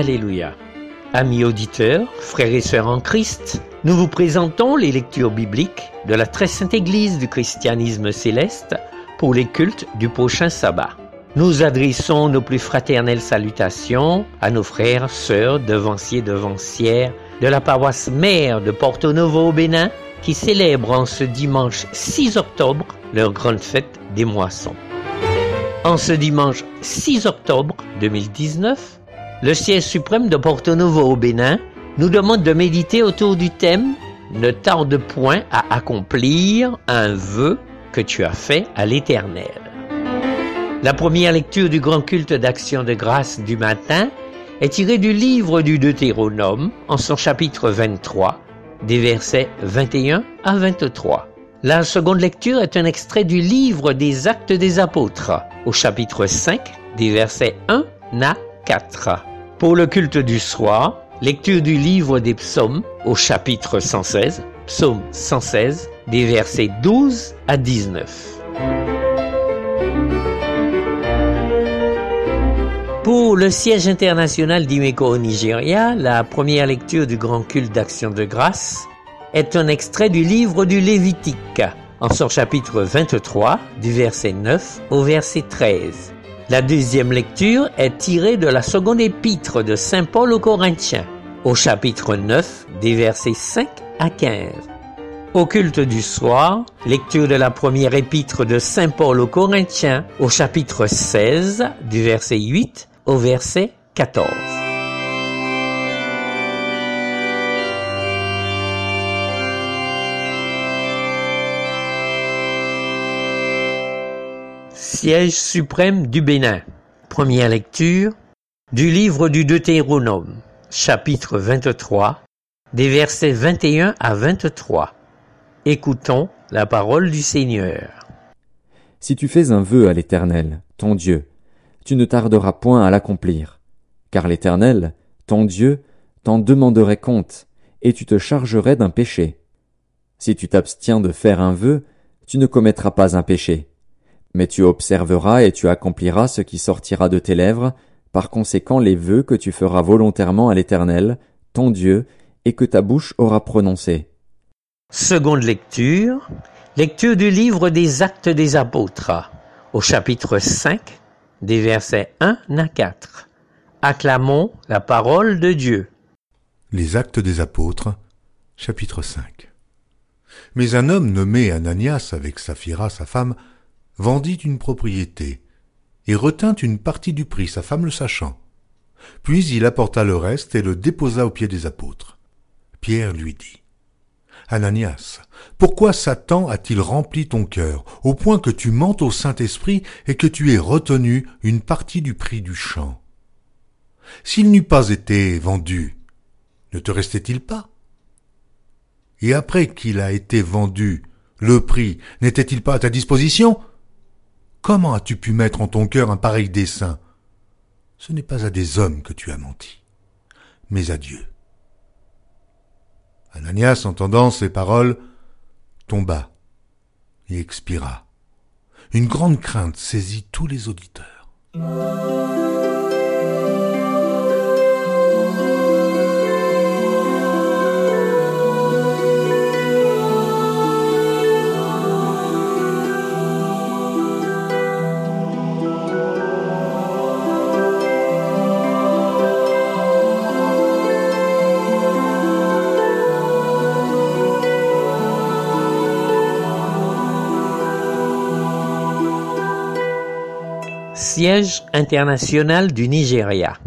Alléluia. Amis auditeurs, frères et sœurs en Christ, nous vous présentons les lectures bibliques de la très sainte Église du christianisme céleste pour les cultes du prochain sabbat. Nous adressons nos plus fraternelles salutations à nos frères, sœurs, devanciers, devancières de la paroisse mère de Porto Novo au Bénin qui célèbrent en ce dimanche 6 octobre leur grande fête des moissons. En ce dimanche 6 octobre 2019, le siège suprême de Porto Novo au Bénin nous demande de méditer autour du thème Ne tarde point à accomplir un vœu que tu as fait à l'Éternel. La première lecture du grand culte d'action de grâce du matin est tirée du livre du Deutéronome en son chapitre 23, des versets 21 à 23. La seconde lecture est un extrait du livre des Actes des Apôtres, au chapitre 5, des versets 1 à 4. Pour le culte du soir, lecture du livre des psaumes au chapitre 116, psaume 116, des versets 12 à 19. Pour le siège international d'Imeko au Nigeria, la première lecture du grand culte d'action de grâce est un extrait du livre du Lévitique, en son chapitre 23, du verset 9 au verset 13. La deuxième lecture est tirée de la seconde épître de Saint Paul aux Corinthiens, au chapitre 9, des versets 5 à 15. Au culte du soir, lecture de la première épître de Saint Paul aux Corinthiens, au chapitre 16, du verset 8 au verset 14. Siège suprême du Bénin. Première lecture du livre du Deutéronome, chapitre 23, des versets 21 à 23. Écoutons la parole du Seigneur. Si tu fais un vœu à l'Éternel, ton Dieu, tu ne tarderas point à l'accomplir, car l'Éternel, ton Dieu, t'en demanderait compte, et tu te chargerais d'un péché. Si tu t'abstiens de faire un vœu, tu ne commettras pas un péché. Mais tu observeras et tu accompliras ce qui sortira de tes lèvres, par conséquent les vœux que tu feras volontairement à l'Éternel, ton Dieu, et que ta bouche aura prononcés. Seconde lecture, lecture du livre des Actes des Apôtres, au chapitre 5, des versets 1 à 4. Acclamons la parole de Dieu. Les Actes des Apôtres, chapitre 5. Mais un homme nommé Ananias avec Saphira sa femme vendit une propriété, et retint une partie du prix, sa femme le sachant. Puis il apporta le reste et le déposa aux pieds des apôtres. Pierre lui dit, Ananias, pourquoi Satan a-t-il rempli ton cœur, au point que tu mentes au Saint-Esprit et que tu aies retenu une partie du prix du champ? S'il n'eût pas été vendu, ne te restait-il pas? Et après qu'il a été vendu, le prix n'était-il pas à ta disposition? Comment as-tu pu mettre en ton cœur un pareil dessein? Ce n'est pas à des hommes que tu as menti, mais à Dieu. Ananias, entendant ces paroles, tomba et expira. Une grande crainte saisit tous les auditeurs. Siège international du Nigeria.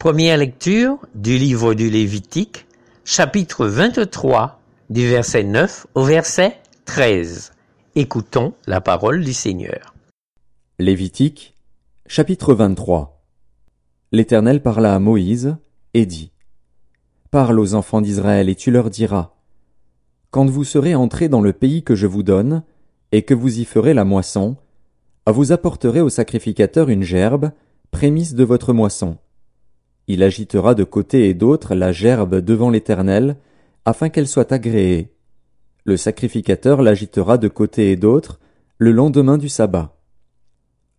Première lecture du livre du Lévitique, chapitre 23, du verset 9 au verset 13. Écoutons la parole du Seigneur. Lévitique, Chapitre 23 L'Éternel parla à Moïse, et dit Parle aux enfants d'Israël, et tu leur diras Quand vous serez entrés dans le pays que je vous donne, et que vous y ferez la moisson, vous apporterez au sacrificateur une gerbe, prémisse de votre moisson. Il agitera de côté et d'autre la gerbe devant l'Éternel, afin qu'elle soit agréée. Le sacrificateur l'agitera de côté et d'autre, le lendemain du sabbat.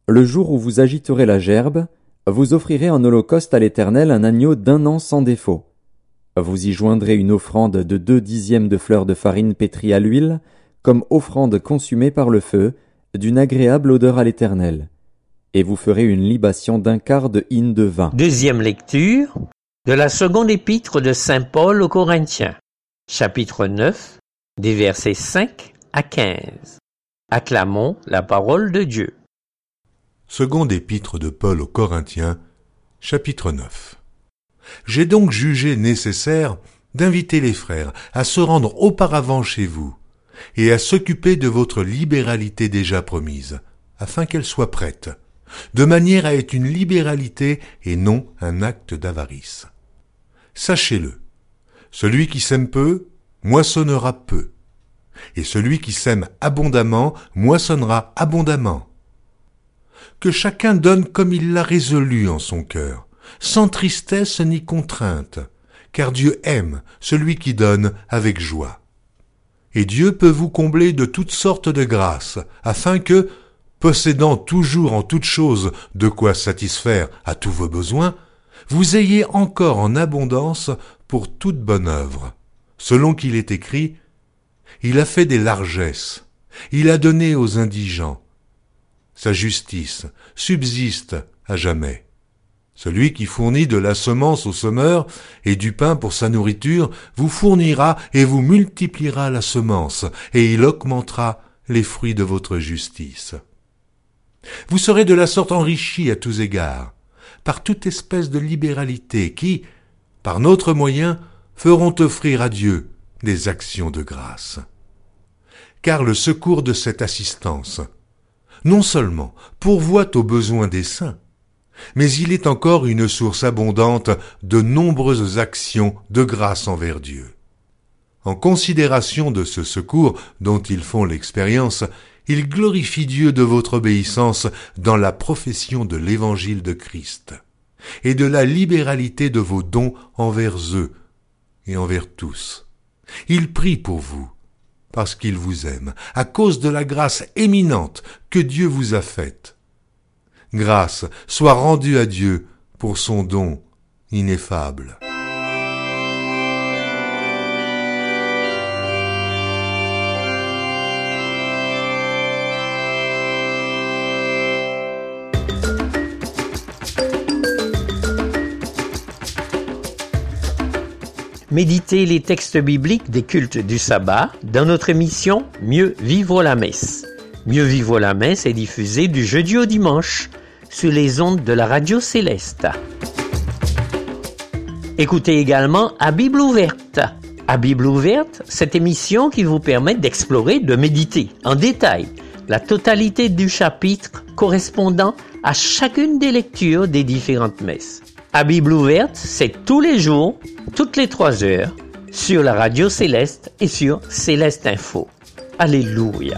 Le jour où vous agiterez la gerbe, vous offrirez en holocauste à l'Éternel un agneau d'un an sans défaut. Vous y joindrez une offrande de deux dixièmes de fleurs de farine pétrie à l'huile, comme offrande consumée par le feu, d'une agréable odeur à l'Éternel. Et vous ferez une libation d'un quart de hin de vin. Deuxième lecture de la seconde épître de Saint Paul aux Corinthiens, chapitre 9, des versets 5 à 15. Acclamons la parole de Dieu. Seconde épître de Paul aux Corinthiens, chapitre 9. J'ai donc jugé nécessaire d'inviter les frères à se rendre auparavant chez vous, et à s'occuper de votre libéralité déjà promise, afin qu'elle soit prête, de manière à être une libéralité et non un acte d'avarice. Sachez-le, celui qui sème peu, moissonnera peu, et celui qui sème abondamment, moissonnera abondamment. Que chacun donne comme il l'a résolu en son cœur, sans tristesse ni contrainte, car Dieu aime celui qui donne avec joie. Et Dieu peut vous combler de toutes sortes de grâces, afin que, possédant toujours en toutes choses de quoi satisfaire à tous vos besoins, vous ayez encore en abondance pour toute bonne œuvre. Selon qu'il est écrit, Il a fait des largesses, il a donné aux indigents. Sa justice subsiste à jamais. Celui qui fournit de la semence au semeur et du pain pour sa nourriture vous fournira et vous multipliera la semence, et il augmentera les fruits de votre justice. Vous serez de la sorte enrichis à tous égards, par toute espèce de libéralité qui, par notre moyen, feront offrir à Dieu des actions de grâce. Car le secours de cette assistance, non seulement pourvoit aux besoins des saints, mais il est encore une source abondante de nombreuses actions de grâce envers Dieu. En considération de ce secours dont ils font l'expérience, ils glorifient Dieu de votre obéissance dans la profession de l'évangile de Christ, et de la libéralité de vos dons envers eux et envers tous. Ils prient pour vous, parce qu'ils vous aiment, à cause de la grâce éminente que Dieu vous a faite grâce soit rendue à Dieu pour son don ineffable. Méditez les textes bibliques des cultes du sabbat dans notre émission Mieux vivre la messe. Mieux vivre la messe est diffusée du jeudi au dimanche sur les ondes de la radio céleste. Écoutez également à Bible ouverte. À Bible ouverte, cette émission qui vous permet d'explorer, de méditer en détail la totalité du chapitre correspondant à chacune des lectures des différentes messes. À Bible ouverte, c'est tous les jours, toutes les trois heures, sur la radio céleste et sur Céleste Info. Alléluia.